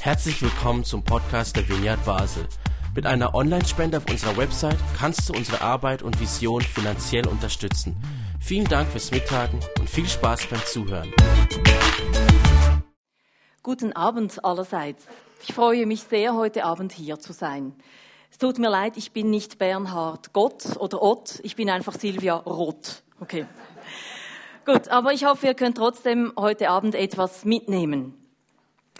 Herzlich willkommen zum Podcast der Vineyard Basel. Mit einer Online-Spende auf unserer Website kannst du unsere Arbeit und Vision finanziell unterstützen. Vielen Dank fürs Mittagen und viel Spaß beim Zuhören. Guten Abend allerseits. Ich freue mich sehr, heute Abend hier zu sein. Es tut mir leid, ich bin nicht Bernhard Gott oder Ott, ich bin einfach Silvia Roth. Okay. Gut, aber ich hoffe, ihr könnt trotzdem heute Abend etwas mitnehmen.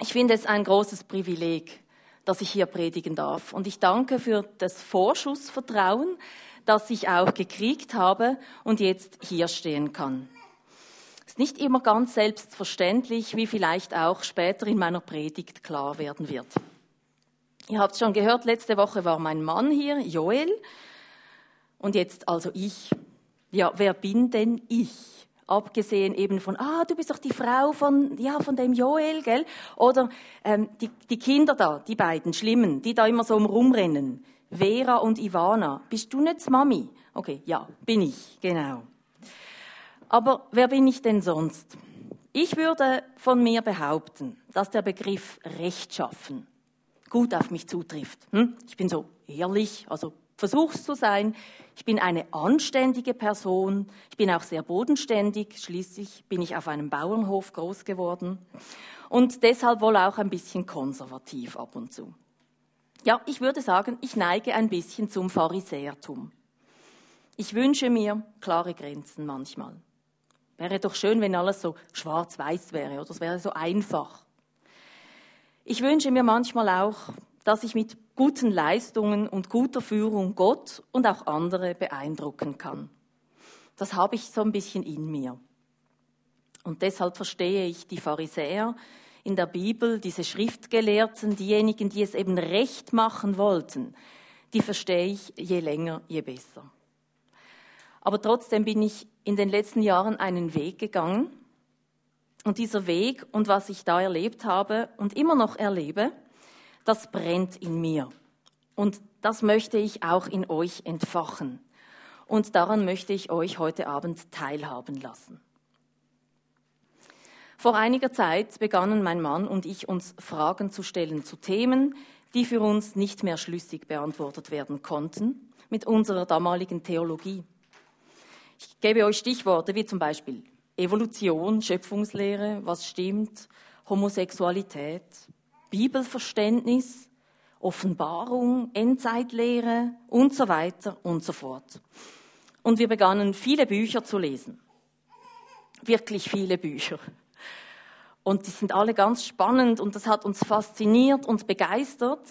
Ich finde es ein großes Privileg, dass ich hier predigen darf. Und ich danke für das Vorschussvertrauen, das ich auch gekriegt habe und jetzt hier stehen kann. Es ist nicht immer ganz selbstverständlich, wie vielleicht auch später in meiner Predigt klar werden wird. Ihr habt schon gehört, letzte Woche war mein Mann hier, Joel, und jetzt also ich. Ja, wer bin denn ich? Abgesehen eben von, ah, du bist doch die Frau von, ja, von dem Joel, gell? Oder ähm, die, die Kinder da, die beiden Schlimmen, die da immer so rumrennen. Vera und Ivana. Bist du nicht Mami? Okay, ja, bin ich, genau. Aber wer bin ich denn sonst? Ich würde von mir behaupten, dass der Begriff Rechtschaffen gut auf mich zutrifft. Hm? Ich bin so ehrlich, also versuch's zu sein. Ich bin eine anständige Person. Ich bin auch sehr bodenständig. Schließlich bin ich auf einem Bauernhof groß geworden. Und deshalb wohl auch ein bisschen konservativ ab und zu. Ja, ich würde sagen, ich neige ein bisschen zum Pharisäertum. Ich wünsche mir klare Grenzen manchmal. Wäre doch schön, wenn alles so schwarz-weiß wäre oder es wäre so einfach. Ich wünsche mir manchmal auch, dass ich mit guten Leistungen und guter Führung Gott und auch andere beeindrucken kann. Das habe ich so ein bisschen in mir. Und deshalb verstehe ich die Pharisäer in der Bibel, diese Schriftgelehrten, diejenigen, die es eben recht machen wollten, die verstehe ich je länger, je besser. Aber trotzdem bin ich in den letzten Jahren einen Weg gegangen. Und dieser Weg und was ich da erlebt habe und immer noch erlebe, das brennt in mir. Und das möchte ich auch in euch entfachen. Und daran möchte ich euch heute Abend teilhaben lassen. Vor einiger Zeit begannen mein Mann und ich uns Fragen zu stellen zu Themen, die für uns nicht mehr schlüssig beantwortet werden konnten mit unserer damaligen Theologie. Ich gebe euch Stichworte wie zum Beispiel Evolution, Schöpfungslehre, was stimmt, Homosexualität, Bibelverständnis, Offenbarung, Endzeitlehre und so weiter und so fort. Und wir begannen viele Bücher zu lesen. Wirklich viele Bücher. Und die sind alle ganz spannend und das hat uns fasziniert und begeistert,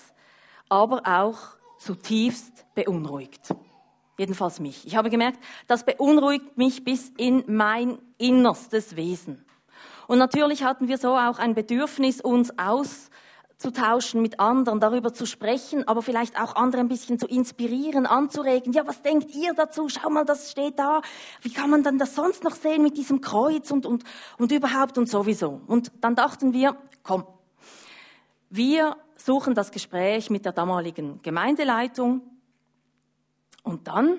aber auch zutiefst beunruhigt. Jedenfalls mich. Ich habe gemerkt, das beunruhigt mich bis in mein innerstes Wesen. Und natürlich hatten wir so auch ein Bedürfnis, uns aus zu tauschen mit anderen, darüber zu sprechen, aber vielleicht auch andere ein bisschen zu inspirieren, anzuregen. Ja, was denkt ihr dazu? Schau mal, das steht da. Wie kann man dann das sonst noch sehen mit diesem Kreuz und, und, und überhaupt und sowieso? Und dann dachten wir, komm, wir suchen das Gespräch mit der damaligen Gemeindeleitung und dann,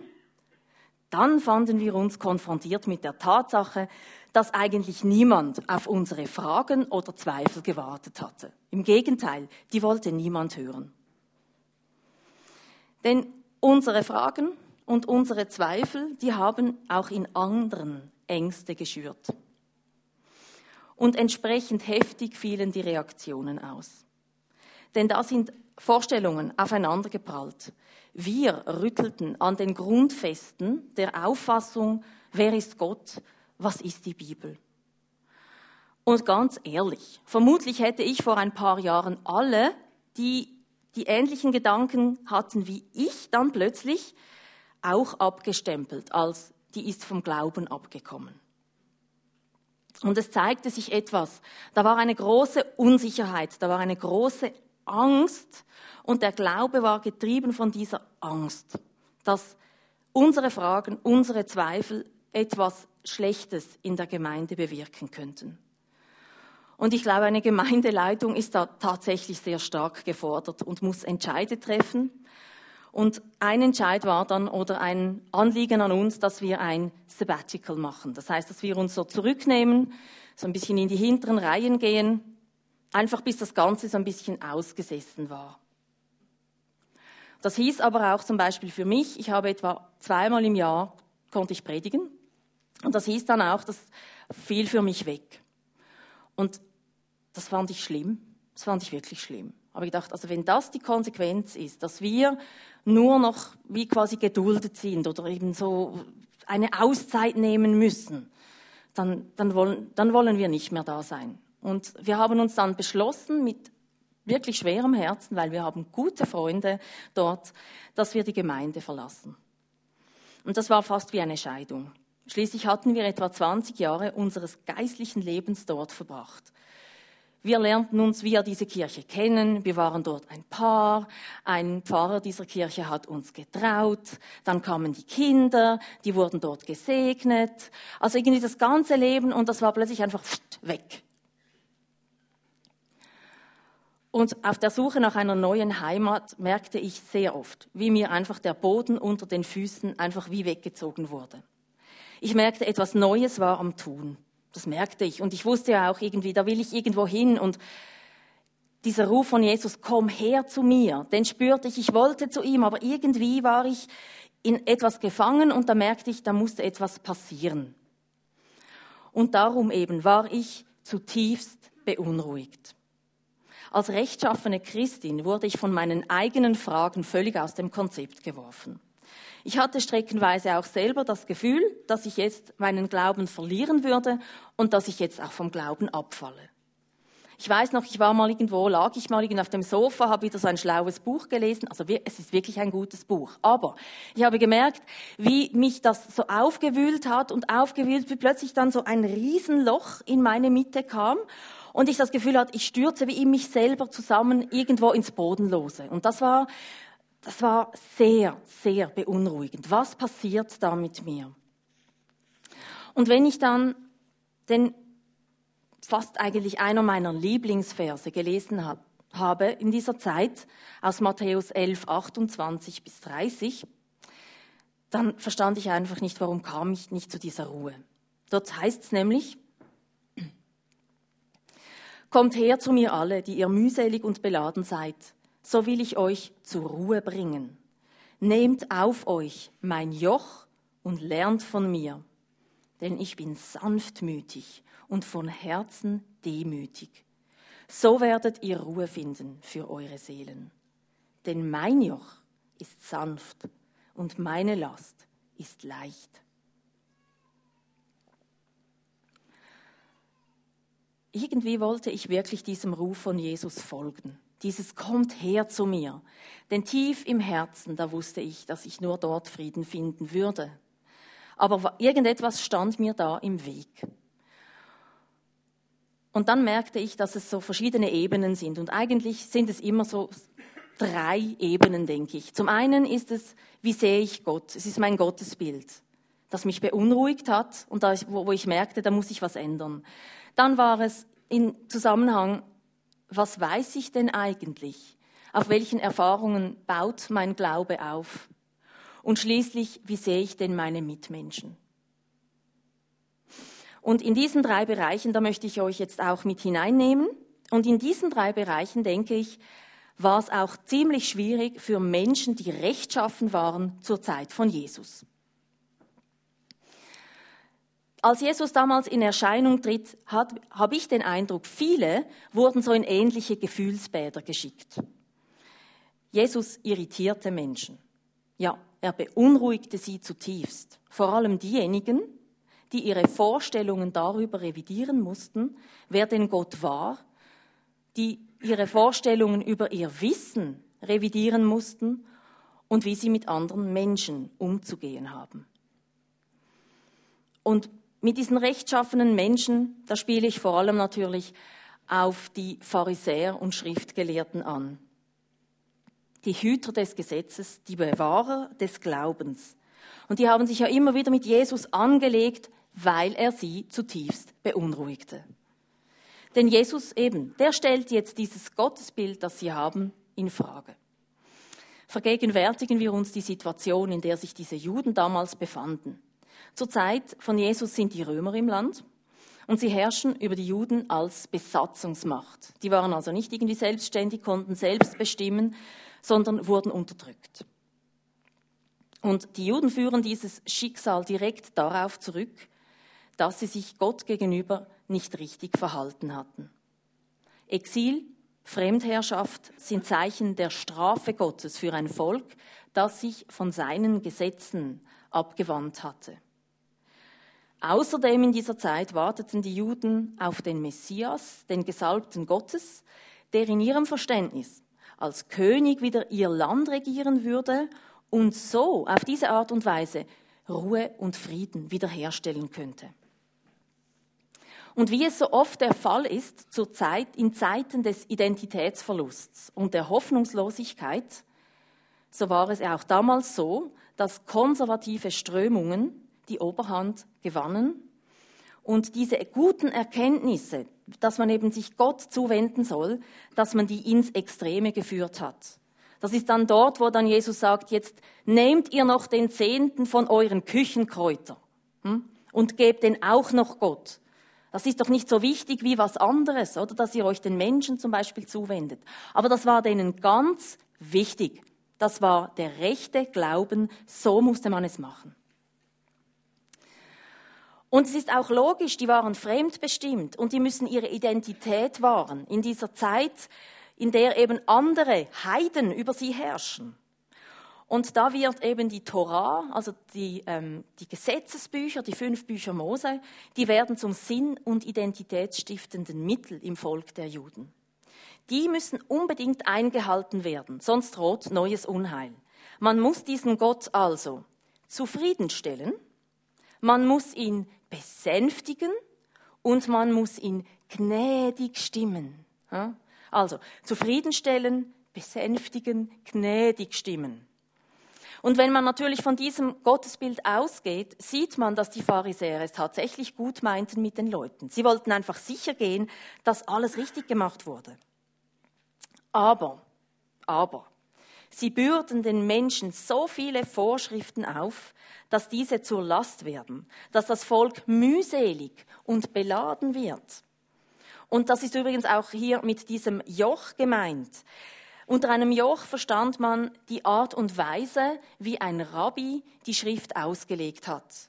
dann fanden wir uns konfrontiert mit der Tatsache, dass eigentlich niemand auf unsere Fragen oder Zweifel gewartet hatte. Im Gegenteil, die wollte niemand hören. Denn unsere Fragen und unsere Zweifel, die haben auch in anderen Ängste geschürt. Und entsprechend heftig fielen die Reaktionen aus. Denn da sind Vorstellungen aufeinandergeprallt. Wir rüttelten an den Grundfesten der Auffassung, wer ist Gott, was ist die Bibel? Und ganz ehrlich, vermutlich hätte ich vor ein paar Jahren alle, die die ähnlichen Gedanken hatten wie ich, dann plötzlich auch abgestempelt, als die ist vom Glauben abgekommen. Und es zeigte sich etwas. Da war eine große Unsicherheit, da war eine große Angst und der Glaube war getrieben von dieser Angst, dass unsere Fragen, unsere Zweifel etwas Schlechtes in der Gemeinde bewirken könnten. Und ich glaube, eine Gemeindeleitung ist da tatsächlich sehr stark gefordert und muss Entscheide treffen. Und ein Entscheid war dann oder ein Anliegen an uns, dass wir ein Sabbatical machen. Das heißt, dass wir uns so zurücknehmen, so ein bisschen in die hinteren Reihen gehen, einfach bis das Ganze so ein bisschen ausgesessen war. Das hieß aber auch zum Beispiel für mich, ich habe etwa zweimal im Jahr konnte ich predigen. Und das hieß dann auch, das fiel für mich weg. Und das fand ich schlimm. Das fand ich wirklich schlimm. Aber ich gedacht, also wenn das die Konsequenz ist, dass wir nur noch wie quasi geduldet sind oder eben so eine Auszeit nehmen müssen, dann, dann, wollen, dann wollen wir nicht mehr da sein. Und wir haben uns dann beschlossen, mit wirklich schwerem Herzen, weil wir haben gute Freunde dort, dass wir die Gemeinde verlassen. Und das war fast wie eine Scheidung. Schließlich hatten wir etwa 20 Jahre unseres geistlichen Lebens dort verbracht. Wir lernten uns via diese Kirche kennen. Wir waren dort ein Paar. Ein Pfarrer dieser Kirche hat uns getraut. Dann kamen die Kinder, die wurden dort gesegnet. Also irgendwie das ganze Leben und das war plötzlich einfach weg. Und auf der Suche nach einer neuen Heimat merkte ich sehr oft, wie mir einfach der Boden unter den Füßen einfach wie weggezogen wurde. Ich merkte, etwas Neues war am Tun. Das merkte ich. Und ich wusste ja auch irgendwie, da will ich irgendwo hin. Und dieser Ruf von Jesus, komm her zu mir, den spürte ich, ich wollte zu ihm, aber irgendwie war ich in etwas gefangen und da merkte ich, da musste etwas passieren. Und darum eben war ich zutiefst beunruhigt. Als rechtschaffene Christin wurde ich von meinen eigenen Fragen völlig aus dem Konzept geworfen. Ich hatte streckenweise auch selber das Gefühl, dass ich jetzt meinen Glauben verlieren würde und dass ich jetzt auch vom Glauben abfalle. Ich weiß noch, ich war mal irgendwo, lag ich mal irgendwo auf dem Sofa, habe wieder so ein schlaues Buch gelesen. Also es ist wirklich ein gutes Buch. Aber ich habe gemerkt, wie mich das so aufgewühlt hat und aufgewühlt, wie plötzlich dann so ein Riesenloch in meine Mitte kam und ich das Gefühl hatte, ich stürze wie in mich selber zusammen irgendwo ins Bodenlose. Und das war das war sehr, sehr beunruhigend. Was passiert da mit mir? Und wenn ich dann den fast eigentlich einer meiner Lieblingsverse gelesen habe in dieser Zeit, aus Matthäus 11, 28 bis 30, dann verstand ich einfach nicht, warum kam ich nicht zu dieser Ruhe. Dort heißt es nämlich, Kommt her zu mir alle, die ihr mühselig und beladen seid, so will ich euch zur Ruhe bringen. Nehmt auf euch mein Joch und lernt von mir, denn ich bin sanftmütig und von Herzen demütig. So werdet ihr Ruhe finden für eure Seelen. Denn mein Joch ist sanft und meine Last ist leicht. Irgendwie wollte ich wirklich diesem Ruf von Jesus folgen. Dieses kommt her zu mir. Denn tief im Herzen, da wusste ich, dass ich nur dort Frieden finden würde. Aber irgendetwas stand mir da im Weg. Und dann merkte ich, dass es so verschiedene Ebenen sind. Und eigentlich sind es immer so drei Ebenen, denke ich. Zum einen ist es, wie sehe ich Gott? Es ist mein Gottesbild, das mich beunruhigt hat und wo ich merkte, da muss ich was ändern. Dann war es in Zusammenhang was weiß ich denn eigentlich? Auf welchen Erfahrungen baut mein Glaube auf? Und schließlich, wie sehe ich denn meine Mitmenschen? Und in diesen drei Bereichen, da möchte ich euch jetzt auch mit hineinnehmen. Und in diesen drei Bereichen, denke ich, war es auch ziemlich schwierig für Menschen, die rechtschaffen waren zur Zeit von Jesus. Als Jesus damals in Erscheinung tritt, habe ich den Eindruck, viele wurden so in ähnliche Gefühlsbäder geschickt. Jesus irritierte Menschen. Ja, er beunruhigte sie zutiefst. Vor allem diejenigen, die ihre Vorstellungen darüber revidieren mussten, wer denn Gott war, die ihre Vorstellungen über ihr Wissen revidieren mussten und wie sie mit anderen Menschen umzugehen haben. Und mit diesen rechtschaffenen Menschen, da spiele ich vor allem natürlich auf die Pharisäer und Schriftgelehrten an. Die Hüter des Gesetzes, die Bewahrer des Glaubens. Und die haben sich ja immer wieder mit Jesus angelegt, weil er sie zutiefst beunruhigte. Denn Jesus eben, der stellt jetzt dieses Gottesbild, das sie haben, in Frage. Vergegenwärtigen wir uns die Situation, in der sich diese Juden damals befanden. Zur Zeit von Jesus sind die Römer im Land Und sie herrschen über die Juden als Besatzungsmacht. Die waren also nicht irgendwie selbstständig, konnten selbst bestimmen, sondern wurden unterdrückt. Und die Juden führen dieses Schicksal direkt darauf zurück, dass sie sich Gott gegenüber nicht richtig verhalten hatten. Exil, Fremdherrschaft sind Zeichen der Strafe Gottes für ein Volk, das sich von seinen Gesetzen abgewandt hatte. Außerdem in dieser Zeit warteten die Juden auf den Messias, den Gesalbten Gottes, der in ihrem Verständnis als König wieder ihr Land regieren würde und so auf diese Art und Weise Ruhe und Frieden wiederherstellen könnte. Und wie es so oft der Fall ist, zur Zeit, in Zeiten des Identitätsverlusts und der Hoffnungslosigkeit, so war es auch damals so, dass konservative Strömungen die Oberhand gewannen und diese guten Erkenntnisse, dass man eben sich Gott zuwenden soll, dass man die ins Extreme geführt hat. Das ist dann dort, wo dann Jesus sagt, jetzt nehmt ihr noch den Zehnten von euren Küchenkräutern hm, und gebt den auch noch Gott. Das ist doch nicht so wichtig wie was anderes, oder dass ihr euch den Menschen zum Beispiel zuwendet. Aber das war denen ganz wichtig. Das war der rechte Glauben, so musste man es machen. Und es ist auch logisch, die waren fremdbestimmt und die müssen ihre Identität wahren in dieser Zeit, in der eben andere Heiden über sie herrschen. Und da wird eben die Torah, also die, ähm, die Gesetzesbücher, die fünf Bücher Mose, die werden zum sinn- und identitätsstiftenden Mittel im Volk der Juden. Die müssen unbedingt eingehalten werden, sonst droht neues Unheil. Man muss diesen Gott also zufriedenstellen, man muss ihn besänftigen und man muss ihn gnädig stimmen. Also zufriedenstellen, besänftigen, gnädig stimmen. Und wenn man natürlich von diesem Gottesbild ausgeht, sieht man, dass die Pharisäer es tatsächlich gut meinten mit den Leuten. Sie wollten einfach sicher gehen, dass alles richtig gemacht wurde. Aber, aber, sie bürden den Menschen so viele Vorschriften auf, dass diese zur Last werden, dass das Volk mühselig und beladen wird. Und das ist übrigens auch hier mit diesem Joch gemeint. Unter einem Joch verstand man die Art und Weise, wie ein Rabbi die Schrift ausgelegt hat.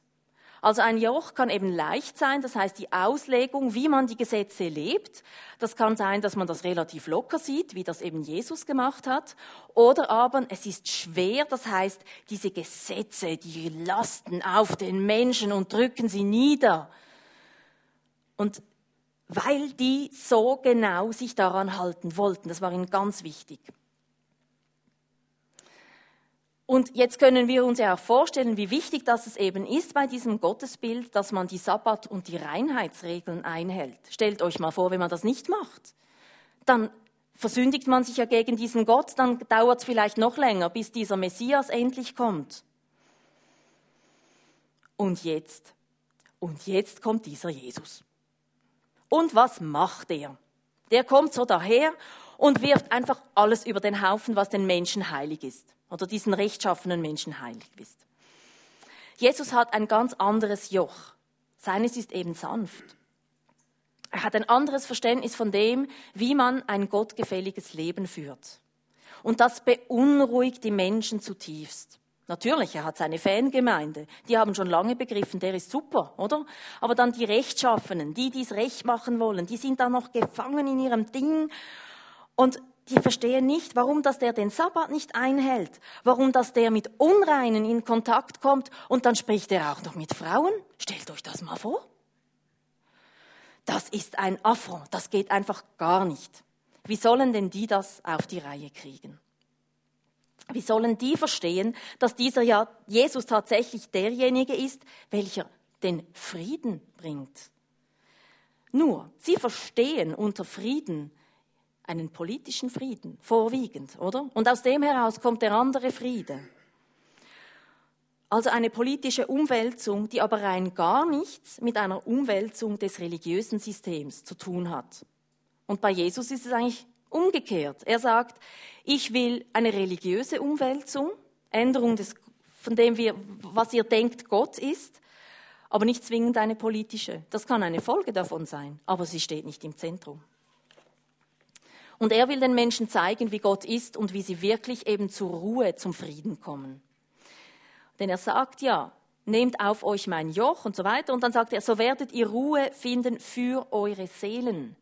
Also ein Joch kann eben leicht sein, das heißt die Auslegung, wie man die Gesetze lebt. Das kann sein, dass man das relativ locker sieht, wie das eben Jesus gemacht hat. Oder aber es ist schwer, das heißt diese Gesetze, die lasten auf den Menschen und drücken sie nieder. Und weil die so genau sich daran halten wollten. Das war ihnen ganz wichtig. Und jetzt können wir uns ja auch vorstellen, wie wichtig das es eben ist bei diesem Gottesbild, dass man die Sabbat- und die Reinheitsregeln einhält. Stellt euch mal vor, wenn man das nicht macht. Dann versündigt man sich ja gegen diesen Gott, dann dauert es vielleicht noch länger, bis dieser Messias endlich kommt. Und jetzt, und jetzt kommt dieser Jesus. Und was macht er? Der kommt so daher und wirft einfach alles über den Haufen, was den Menschen heilig ist. Oder diesen rechtschaffenen Menschen heilig ist. Jesus hat ein ganz anderes Joch. Seines ist eben sanft. Er hat ein anderes Verständnis von dem, wie man ein gottgefälliges Leben führt. Und das beunruhigt die Menschen zutiefst. Natürlich, er hat seine Fangemeinde. Die haben schon lange begriffen, der ist super, oder? Aber dann die Rechtschaffenen, die dies recht machen wollen, die sind da noch gefangen in ihrem Ding und die verstehen nicht, warum dass der den Sabbat nicht einhält, warum dass der mit Unreinen in Kontakt kommt und dann spricht er auch noch mit Frauen. Stellt euch das mal vor. Das ist ein Affront, das geht einfach gar nicht. Wie sollen denn die das auf die Reihe kriegen? Wie sollen die verstehen, dass dieser ja Jesus tatsächlich derjenige ist, welcher den Frieden bringt? Nur, sie verstehen unter Frieden einen politischen Frieden, vorwiegend, oder? Und aus dem heraus kommt der andere Friede. Also eine politische Umwälzung, die aber rein gar nichts mit einer Umwälzung des religiösen Systems zu tun hat. Und bei Jesus ist es eigentlich umgekehrt. Er sagt, ich will eine religiöse Umwälzung, Änderung des, von dem wir, was ihr denkt, Gott ist. aber nicht zwingend eine politische. Das kann eine Folge davon sein, aber sie steht nicht im Zentrum. Und er will den Menschen zeigen, wie Gott ist und wie sie wirklich eben zur Ruhe, zum Frieden kommen. Denn er sagt ja, nehmt auf euch mein Joch und so weiter. Und dann sagt er, so werdet ihr Ruhe finden für eure Seelen.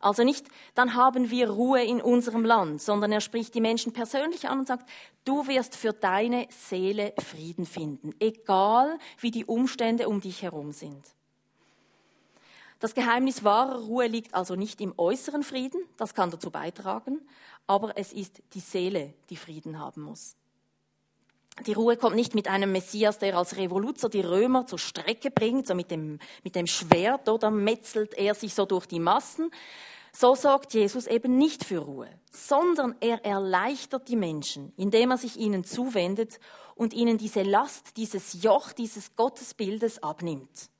Also nicht, dann haben wir Ruhe in unserem Land, sondern er spricht die Menschen persönlich an und sagt, du wirst für deine Seele Frieden finden, egal wie die Umstände um dich herum sind. Das Geheimnis wahrer Ruhe liegt also nicht im äußeren Frieden, das kann dazu beitragen, aber es ist die Seele, die Frieden haben muss. Die Ruhe kommt nicht mit einem Messias, der als Revoluzer die Römer zur Strecke bringt, so mit dem, mit dem Schwert, oder metzelt er sich so durch die Massen. So sorgt Jesus eben nicht für Ruhe, sondern er erleichtert die Menschen, indem er sich ihnen zuwendet und ihnen diese Last, dieses Joch, dieses Gottesbildes abnimmt.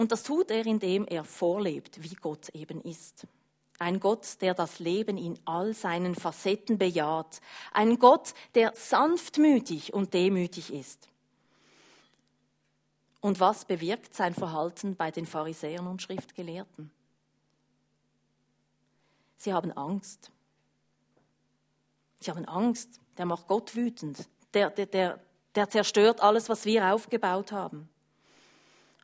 Und das tut er, indem er vorlebt, wie Gott eben ist. Ein Gott, der das Leben in all seinen Facetten bejaht. Ein Gott, der sanftmütig und demütig ist. Und was bewirkt sein Verhalten bei den Pharisäern und Schriftgelehrten? Sie haben Angst. Sie haben Angst. Der macht Gott wütend. Der, der, der, der zerstört alles, was wir aufgebaut haben.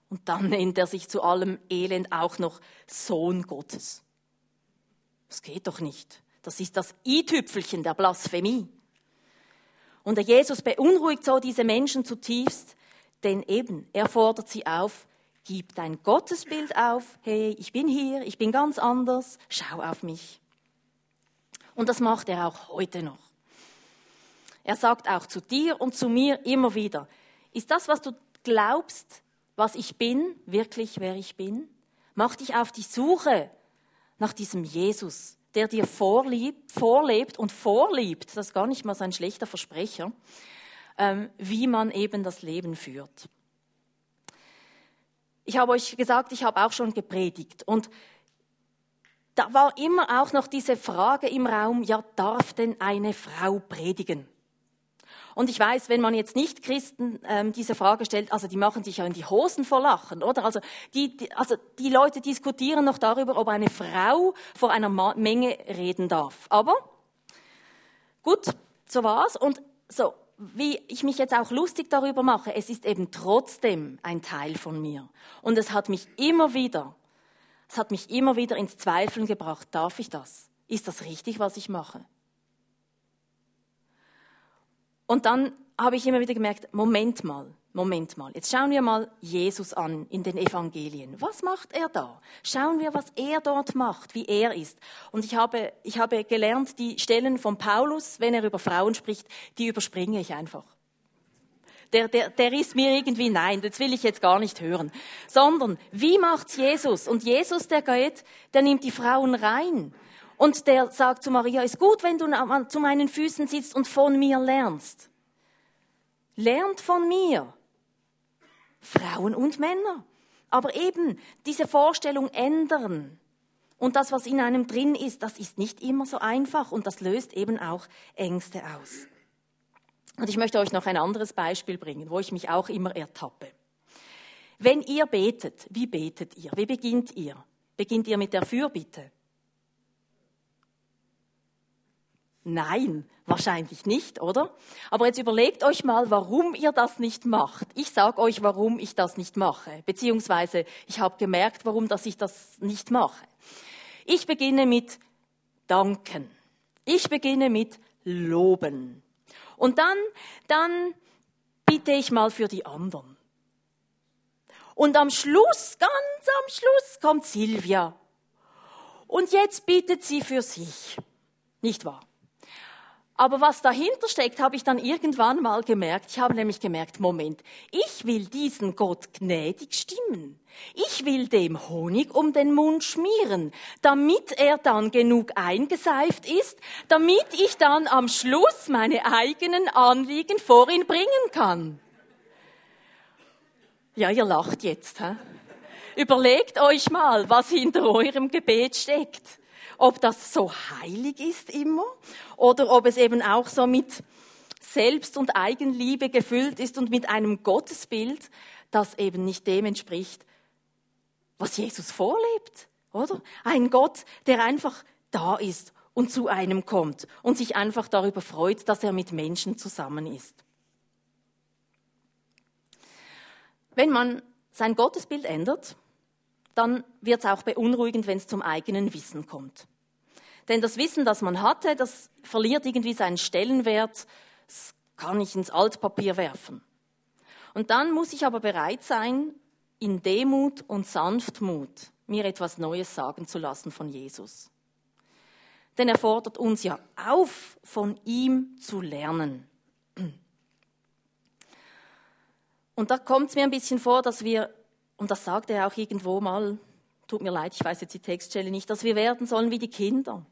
Und dann nennt er sich zu allem Elend auch noch Sohn Gottes. Das geht doch nicht. Das ist das i-Tüpfelchen der Blasphemie. Und der Jesus beunruhigt so diese Menschen zutiefst, denn eben, er fordert sie auf, gib dein Gottesbild auf, hey, ich bin hier, ich bin ganz anders, schau auf mich. Und das macht er auch heute noch. Er sagt auch zu dir und zu mir immer wieder, ist das, was du glaubst, was ich bin, wirklich wer ich bin? Mach dich auf die Suche nach diesem Jesus, der dir vorliebt, vorlebt und vorliebt, das ist gar nicht mal so ein schlechter Versprecher, ähm, wie man eben das Leben führt. Ich habe euch gesagt, ich habe auch schon gepredigt und da war immer auch noch diese Frage im Raum, ja, darf denn eine Frau predigen? Und ich weiß, wenn man jetzt nicht Christen ähm, diese Frage stellt, also die machen sich ja in die Hosen vor Lachen, oder? Also die, die, also die Leute diskutieren noch darüber, ob eine Frau vor einer Ma Menge reden darf. Aber gut, so war's. Und so, wie ich mich jetzt auch lustig darüber mache, es ist eben trotzdem ein Teil von mir. Und es hat mich immer wieder, es hat mich immer wieder ins Zweifeln gebracht, darf ich das? Ist das richtig, was ich mache? Und dann habe ich immer wieder gemerkt, Moment mal, Moment mal, jetzt schauen wir mal Jesus an in den Evangelien. Was macht er da? Schauen wir, was er dort macht, wie er ist. Und ich habe, ich habe gelernt, die Stellen von Paulus, wenn er über Frauen spricht, die überspringe ich einfach. Der, der, der ist mir irgendwie, nein, das will ich jetzt gar nicht hören. Sondern, wie macht's Jesus? Und Jesus, der geht, der nimmt die Frauen rein. Und der sagt zu Maria, ist gut, wenn du zu meinen Füßen sitzt und von mir lernst. Lernt von mir. Frauen und Männer. Aber eben diese Vorstellung ändern. Und das, was in einem drin ist, das ist nicht immer so einfach und das löst eben auch Ängste aus. Und ich möchte euch noch ein anderes Beispiel bringen, wo ich mich auch immer ertappe. Wenn ihr betet, wie betet ihr? Wie beginnt ihr? Beginnt ihr mit der Fürbitte? Nein, wahrscheinlich nicht, oder? Aber jetzt überlegt euch mal, warum ihr das nicht macht. Ich sage euch, warum ich das nicht mache, beziehungsweise ich habe gemerkt, warum dass ich das nicht mache. Ich beginne mit Danken. Ich beginne mit Loben. Und dann, dann bitte ich mal für die anderen. Und am Schluss, ganz am Schluss, kommt Silvia. Und jetzt bittet sie für sich. Nicht wahr? Aber was dahinter steckt, habe ich dann irgendwann mal gemerkt. Ich habe nämlich gemerkt, Moment, ich will diesen Gott gnädig stimmen. Ich will dem Honig um den Mund schmieren, damit er dann genug eingeseift ist, damit ich dann am Schluss meine eigenen Anliegen vor ihn bringen kann. Ja, ihr lacht jetzt. Hä? Überlegt euch mal, was hinter eurem Gebet steckt ob das so heilig ist immer oder ob es eben auch so mit Selbst- und Eigenliebe gefüllt ist und mit einem Gottesbild, das eben nicht dem entspricht, was Jesus vorlebt, oder? Ein Gott, der einfach da ist und zu einem kommt und sich einfach darüber freut, dass er mit Menschen zusammen ist. Wenn man sein Gottesbild ändert, dann wird es auch beunruhigend, wenn es zum eigenen Wissen kommt. Denn das Wissen, das man hatte, das verliert irgendwie seinen Stellenwert, das kann ich ins Altpapier werfen. Und dann muss ich aber bereit sein, in Demut und Sanftmut mir etwas Neues sagen zu lassen von Jesus. Denn er fordert uns ja auf, von ihm zu lernen. Und da kommt es mir ein bisschen vor, dass wir, und das sagt er auch irgendwo mal, tut mir leid, ich weiß jetzt die Textstelle nicht, dass wir werden sollen wie die Kinder.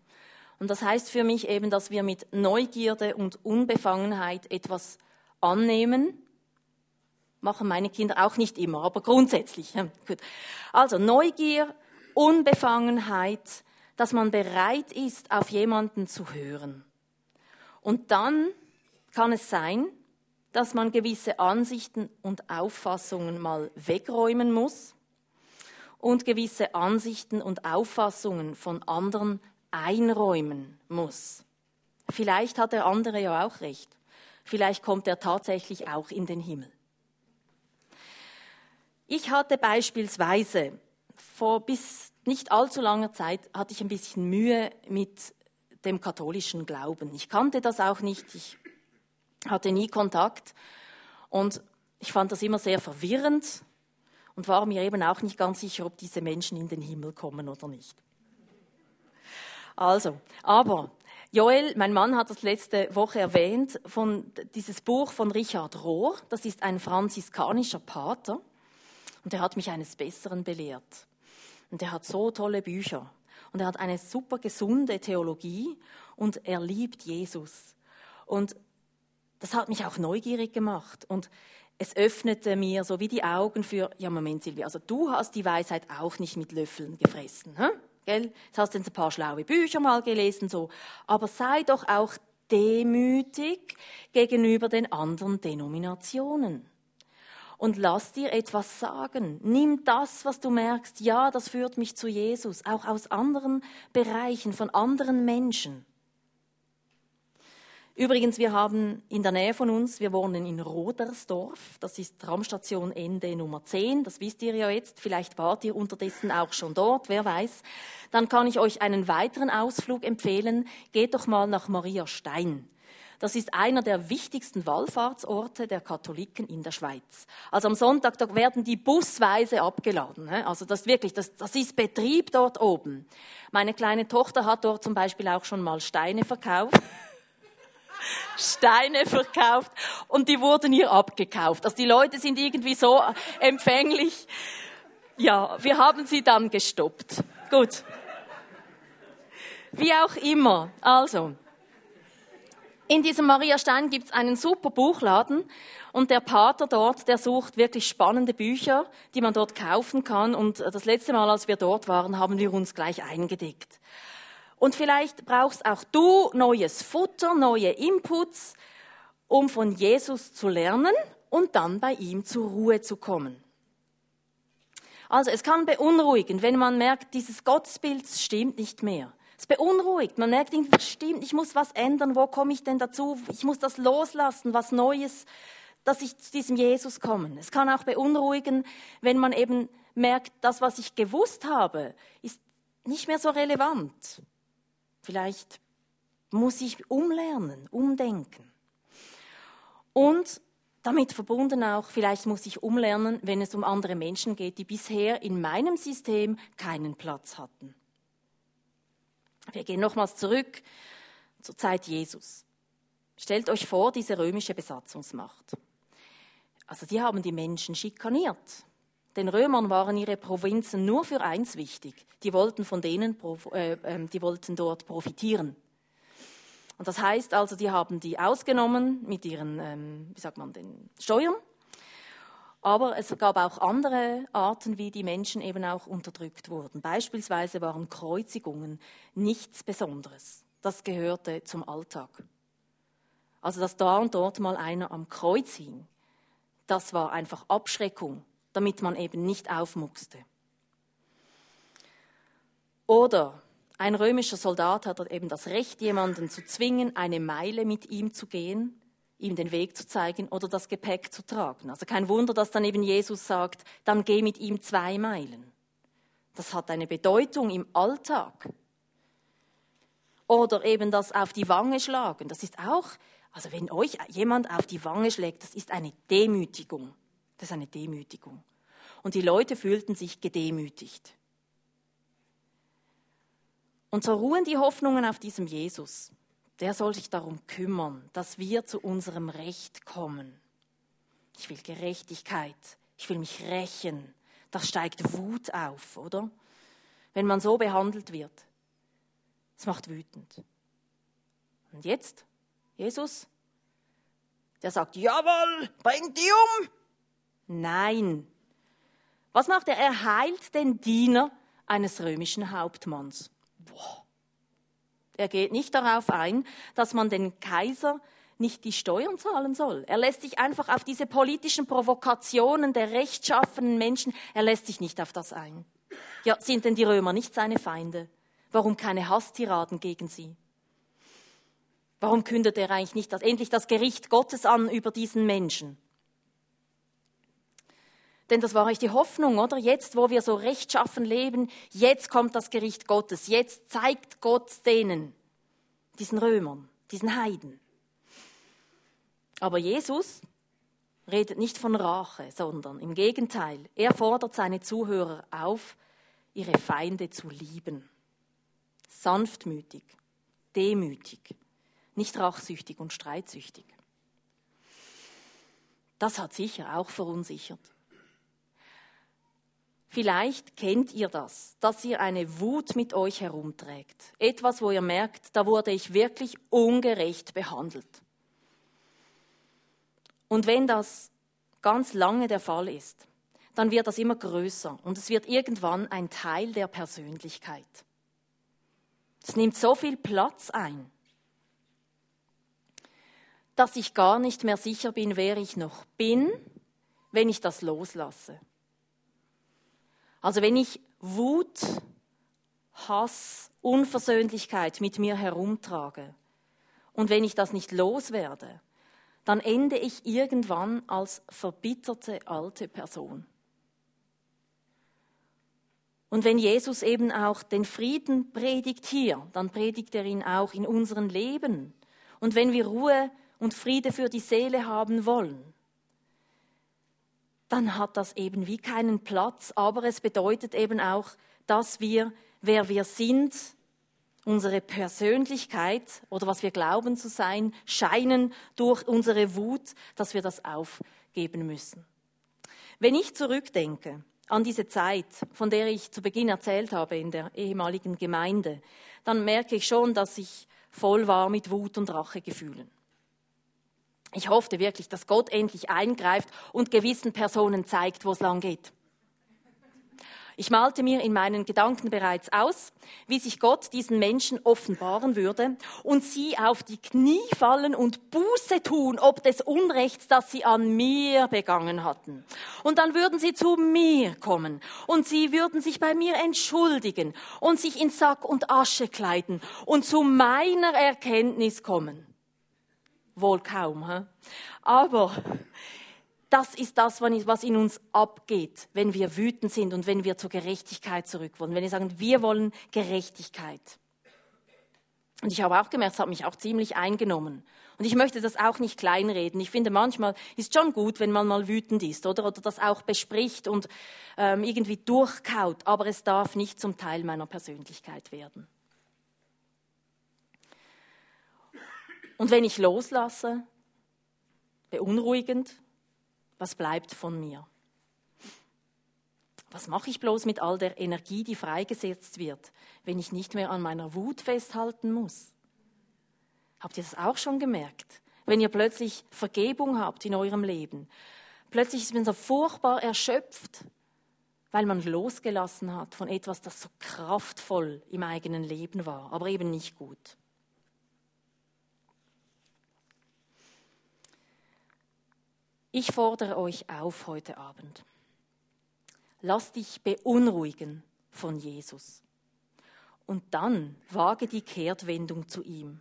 Und das heißt für mich eben, dass wir mit Neugierde und Unbefangenheit etwas annehmen. Machen meine Kinder auch nicht immer, aber grundsätzlich. Gut. Also Neugier, Unbefangenheit, dass man bereit ist, auf jemanden zu hören. Und dann kann es sein, dass man gewisse Ansichten und Auffassungen mal wegräumen muss und gewisse Ansichten und Auffassungen von anderen einräumen muss. Vielleicht hat der andere ja auch recht. Vielleicht kommt er tatsächlich auch in den Himmel. Ich hatte beispielsweise vor bis nicht allzu langer Zeit hatte ich ein bisschen Mühe mit dem katholischen Glauben. Ich kannte das auch nicht. Ich hatte nie Kontakt und ich fand das immer sehr verwirrend und war mir eben auch nicht ganz sicher, ob diese Menschen in den Himmel kommen oder nicht. Also, aber Joel, mein Mann hat das letzte Woche erwähnt, von dieses Buch von Richard Rohr, das ist ein franziskanischer Pater und er hat mich eines Besseren belehrt. Und er hat so tolle Bücher und er hat eine super gesunde Theologie und er liebt Jesus. Und das hat mich auch neugierig gemacht und es öffnete mir so wie die Augen für, ja Moment Silvia, also du hast die Weisheit auch nicht mit Löffeln gefressen, hä? gell? Jetzt hast du ein paar schlaue Bücher mal gelesen, so, aber sei doch auch demütig gegenüber den anderen Denominationen. Und lass dir etwas sagen. Nimm das, was du merkst, ja, das führt mich zu Jesus, auch aus anderen Bereichen, von anderen Menschen. Übrigens, wir haben in der Nähe von uns, wir wohnen in Rodersdorf, das ist Raumstation Ende Nummer 10, das wisst ihr ja jetzt, vielleicht wart ihr unterdessen auch schon dort, wer weiß. Dann kann ich euch einen weiteren Ausflug empfehlen, geht doch mal nach Maria Stein. Das ist einer der wichtigsten Wallfahrtsorte der Katholiken in der Schweiz. Also am Sonntag da werden die busweise abgeladen. Also das wirklich, das, das ist Betrieb dort oben. Meine kleine Tochter hat dort zum Beispiel auch schon mal Steine verkauft. Steine verkauft und die wurden ihr abgekauft. Also die Leute sind irgendwie so empfänglich. Ja, wir haben sie dann gestoppt. Gut. Wie auch immer. Also, in diesem Maria Stein gibt es einen super Buchladen und der Pater dort, der sucht wirklich spannende Bücher, die man dort kaufen kann. Und das letzte Mal, als wir dort waren, haben wir uns gleich eingedeckt. Und vielleicht brauchst auch du neues Futter, neue Inputs, um von Jesus zu lernen und dann bei ihm zur Ruhe zu kommen. Also es kann beunruhigen, wenn man merkt, dieses Gottesbild stimmt nicht mehr. Es beunruhigt, man merkt, stimmt, ich muss was ändern, wo komme ich denn dazu? Ich muss das loslassen, was Neues, dass ich zu diesem Jesus komme. Es kann auch beunruhigen, wenn man eben merkt, das, was ich gewusst habe, ist nicht mehr so relevant. Vielleicht muss ich umlernen, umdenken. Und damit verbunden auch, vielleicht muss ich umlernen, wenn es um andere Menschen geht, die bisher in meinem System keinen Platz hatten. Wir gehen nochmals zurück zur Zeit Jesus. Stellt euch vor, diese römische Besatzungsmacht. Also die haben die Menschen schikaniert. Den Römern waren ihre Provinzen nur für eins wichtig. Die wollten von denen, äh, ähm, die wollten dort profitieren. Und das heißt also, die haben die ausgenommen mit ihren, ähm, wie sagt man, den Steuern. Aber es gab auch andere Arten, wie die Menschen eben auch unterdrückt wurden. Beispielsweise waren Kreuzigungen nichts Besonderes. Das gehörte zum Alltag. Also, dass da und dort mal einer am Kreuz hing, Das war einfach Abschreckung, damit man eben nicht aufmuckste. Oder ein römischer Soldat hat eben das Recht, jemanden zu zwingen, eine Meile mit ihm zu gehen, ihm den Weg zu zeigen oder das Gepäck zu tragen. Also kein Wunder, dass dann eben Jesus sagt, dann geh mit ihm zwei Meilen. Das hat eine Bedeutung im Alltag. Oder eben das auf die Wange schlagen. Das ist auch, also wenn euch jemand auf die Wange schlägt, das ist eine Demütigung. Das ist eine Demütigung. Und die Leute fühlten sich gedemütigt. Und so ruhen die Hoffnungen auf diesem Jesus. Der soll sich darum kümmern, dass wir zu unserem Recht kommen. Ich will Gerechtigkeit. Ich will mich rächen. Da steigt Wut auf, oder? Wenn man so behandelt wird. Es macht wütend. Und jetzt, Jesus, der sagt, jawohl, bring die um. Nein. Was macht er? Er heilt den Diener eines römischen Hauptmanns. Boah. Er geht nicht darauf ein, dass man den Kaiser nicht die Steuern zahlen soll. Er lässt sich einfach auf diese politischen Provokationen der rechtschaffenen Menschen, er lässt sich nicht auf das ein. Ja, sind denn die Römer nicht seine Feinde? Warum keine Hasstiraden gegen sie? Warum kündet er eigentlich nicht das, endlich das Gericht Gottes an über diesen Menschen? Denn das war euch die Hoffnung, oder? Jetzt, wo wir so rechtschaffen leben, jetzt kommt das Gericht Gottes. Jetzt zeigt Gott denen, diesen Römern, diesen Heiden. Aber Jesus redet nicht von Rache, sondern im Gegenteil, er fordert seine Zuhörer auf, ihre Feinde zu lieben. Sanftmütig, demütig, nicht rachsüchtig und streitsüchtig. Das hat sicher auch verunsichert. Vielleicht kennt ihr das, dass ihr eine Wut mit euch herumträgt. Etwas, wo ihr merkt, da wurde ich wirklich ungerecht behandelt. Und wenn das ganz lange der Fall ist, dann wird das immer größer und es wird irgendwann ein Teil der Persönlichkeit. Es nimmt so viel Platz ein, dass ich gar nicht mehr sicher bin, wer ich noch bin, wenn ich das loslasse. Also wenn ich Wut, Hass, Unversöhnlichkeit mit mir herumtrage und wenn ich das nicht loswerde, dann ende ich irgendwann als verbitterte alte Person. Und wenn Jesus eben auch den Frieden predigt hier, dann predigt er ihn auch in unserem Leben. Und wenn wir Ruhe und Friede für die Seele haben wollen, dann hat das eben wie keinen Platz. Aber es bedeutet eben auch, dass wir, wer wir sind, unsere Persönlichkeit oder was wir glauben zu sein, scheinen durch unsere Wut, dass wir das aufgeben müssen. Wenn ich zurückdenke an diese Zeit, von der ich zu Beginn erzählt habe in der ehemaligen Gemeinde, dann merke ich schon, dass ich voll war mit Wut und Rachegefühlen. Ich hoffte wirklich, dass Gott endlich eingreift und gewissen Personen zeigt, wo es lang geht. Ich malte mir in meinen Gedanken bereits aus, wie sich Gott diesen Menschen offenbaren würde und sie auf die Knie fallen und Buße tun, ob des Unrechts, das sie an mir begangen hatten. Und dann würden sie zu mir kommen und sie würden sich bei mir entschuldigen und sich in Sack und Asche kleiden und zu meiner Erkenntnis kommen. Wohl kaum. He? Aber das ist das, was in uns abgeht, wenn wir wütend sind und wenn wir zur Gerechtigkeit zurück wollen. Wenn wir sagen, wir wollen Gerechtigkeit. Und ich habe auch gemerkt, es hat mich auch ziemlich eingenommen. Und ich möchte das auch nicht kleinreden. Ich finde, manchmal ist schon gut, wenn man mal wütend ist, oder? Oder das auch bespricht und ähm, irgendwie durchkaut. Aber es darf nicht zum Teil meiner Persönlichkeit werden. Und wenn ich loslasse, beunruhigend, was bleibt von mir? Was mache ich bloß mit all der Energie, die freigesetzt wird, wenn ich nicht mehr an meiner Wut festhalten muss? Habt ihr das auch schon gemerkt? Wenn ihr plötzlich Vergebung habt in eurem Leben, plötzlich ist man so furchtbar erschöpft, weil man losgelassen hat von etwas, das so kraftvoll im eigenen Leben war, aber eben nicht gut. Ich fordere euch auf heute Abend. Lass dich beunruhigen von Jesus. Und dann wage die Kehrtwendung zu ihm.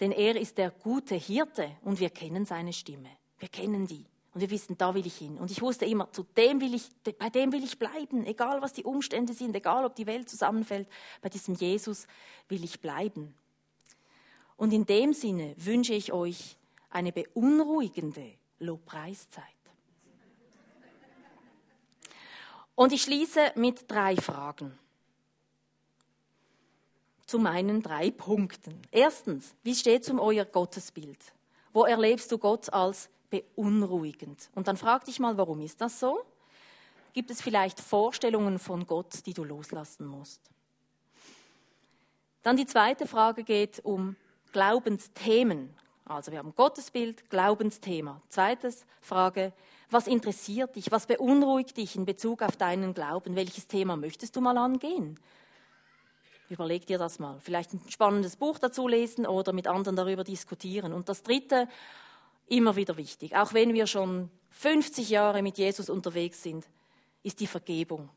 Denn er ist der gute Hirte und wir kennen seine Stimme. Wir kennen die. Und wir wissen, da will ich hin. Und ich wusste immer, zu dem will ich, bei dem will ich bleiben, egal was die Umstände sind, egal ob die Welt zusammenfällt, bei diesem Jesus will ich bleiben. Und in dem Sinne wünsche ich euch eine beunruhigende Lobpreiszeit. Und ich schließe mit drei Fragen. Zu meinen drei Punkten. Erstens, wie steht es um euer Gottesbild? Wo erlebst du Gott als beunruhigend? Und dann frag dich mal, warum ist das so? Gibt es vielleicht Vorstellungen von Gott, die du loslassen musst? Dann die zweite Frage geht um Glaubensthemen. Also wir haben Gottesbild, Glaubensthema. Zweites Frage, was interessiert dich? Was beunruhigt dich in Bezug auf deinen Glauben? Welches Thema möchtest du mal angehen? Überleg dir das mal. Vielleicht ein spannendes Buch dazu lesen oder mit anderen darüber diskutieren. Und das Dritte, immer wieder wichtig, auch wenn wir schon 50 Jahre mit Jesus unterwegs sind, ist die Vergebung.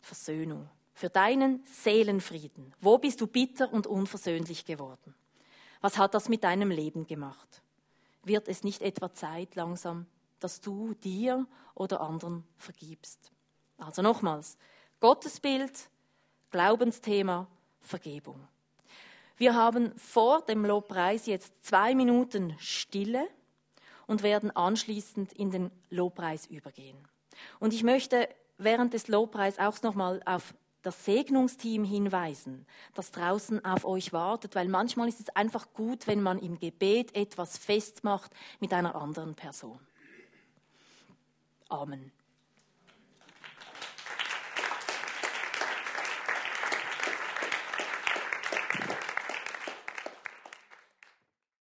Versöhnung. Für deinen Seelenfrieden. Wo bist du bitter und unversöhnlich geworden? Was hat das mit deinem Leben gemacht? Wird es nicht etwa Zeit langsam, dass du dir oder anderen vergibst? Also nochmals, Gottesbild, Glaubensthema, Vergebung. Wir haben vor dem Lobpreis jetzt zwei Minuten Stille und werden anschließend in den Lobpreis übergehen. Und ich möchte während des Lobpreis auch nochmal auf das Segnungsteam hinweisen, das draußen auf euch wartet, weil manchmal ist es einfach gut, wenn man im Gebet etwas festmacht mit einer anderen Person. Amen.